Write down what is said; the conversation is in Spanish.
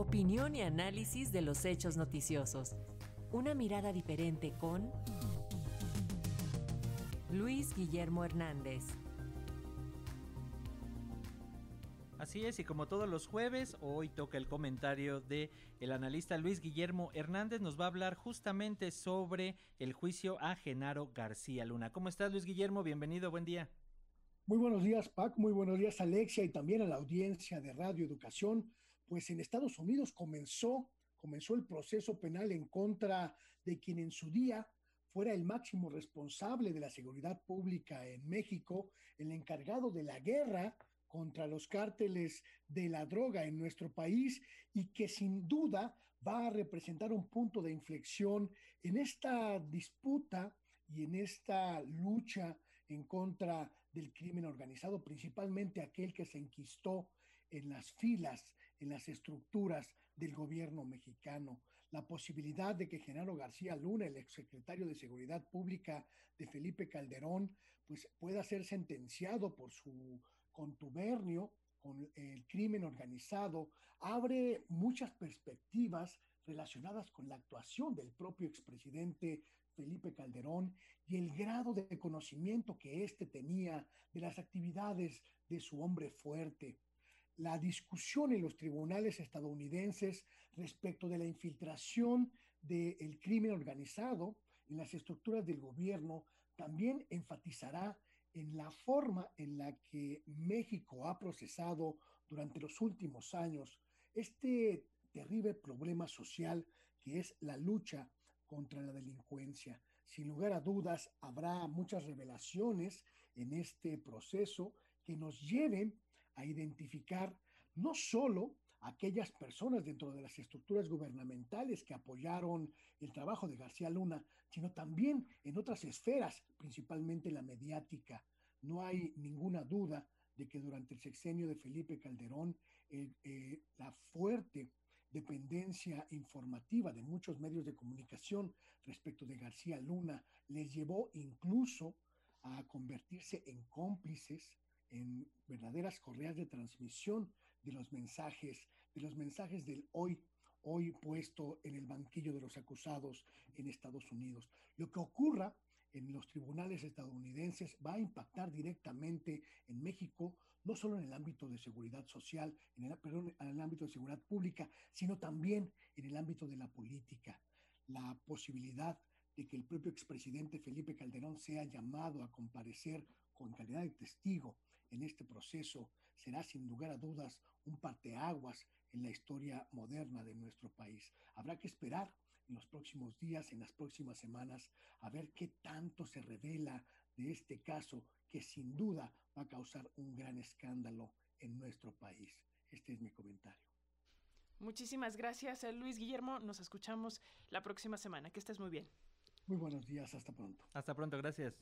Opinión y análisis de los hechos noticiosos. Una mirada diferente con Luis Guillermo Hernández. Así es, y como todos los jueves, hoy toca el comentario de el analista Luis Guillermo Hernández. Nos va a hablar justamente sobre el juicio a Genaro García Luna. ¿Cómo estás, Luis Guillermo? Bienvenido, buen día. Muy buenos días, Pac. Muy buenos días, Alexia, y también a la audiencia de Radio Educación. Pues en Estados Unidos comenzó, comenzó el proceso penal en contra de quien en su día fuera el máximo responsable de la seguridad pública en México, el encargado de la guerra contra los cárteles de la droga en nuestro país y que sin duda va a representar un punto de inflexión en esta disputa y en esta lucha en contra del crimen organizado, principalmente aquel que se enquistó en las filas, en las estructuras del gobierno mexicano. La posibilidad de que Genaro García Luna, el exsecretario de Seguridad Pública de Felipe Calderón, pues pueda ser sentenciado por su contubernio con el crimen organizado, abre muchas perspectivas relacionadas con la actuación del propio expresidente Felipe Calderón y el grado de conocimiento que éste tenía de las actividades de su hombre fuerte. La discusión en los tribunales estadounidenses respecto de la infiltración del crimen organizado en las estructuras del gobierno también enfatizará en la forma en la que México ha procesado durante los últimos años este terrible problema social que es la lucha contra la delincuencia. Sin lugar a dudas, habrá muchas revelaciones en este proceso que nos lleven a identificar no solo aquellas personas dentro de las estructuras gubernamentales que apoyaron el trabajo de García Luna, sino también en otras esferas, principalmente la mediática. No hay ninguna duda de que durante el sexenio de Felipe Calderón, eh, la fuerte dependencia informativa de muchos medios de comunicación respecto de García Luna les llevó incluso a convertirse en cómplices en verdaderas correas de transmisión de los mensajes, de los mensajes del hoy, hoy puesto en el banquillo de los acusados en Estados Unidos. Lo que ocurra en los tribunales estadounidenses va a impactar directamente en México, no solo en el ámbito de seguridad social, en el, perdón, en el ámbito de seguridad pública, sino también en el ámbito de la política. La posibilidad de que el propio expresidente Felipe Calderón sea llamado a comparecer con calidad de testigo en este proceso será sin lugar a dudas un parteaguas en la historia moderna de nuestro país. Habrá que esperar en los próximos días, en las próximas semanas, a ver qué tanto se revela de este caso que sin duda va a causar un gran escándalo en nuestro país. Este es mi comentario. Muchísimas gracias, Luis Guillermo. Nos escuchamos la próxima semana. Que estés muy bien. Muy buenos días, hasta pronto. Hasta pronto, gracias.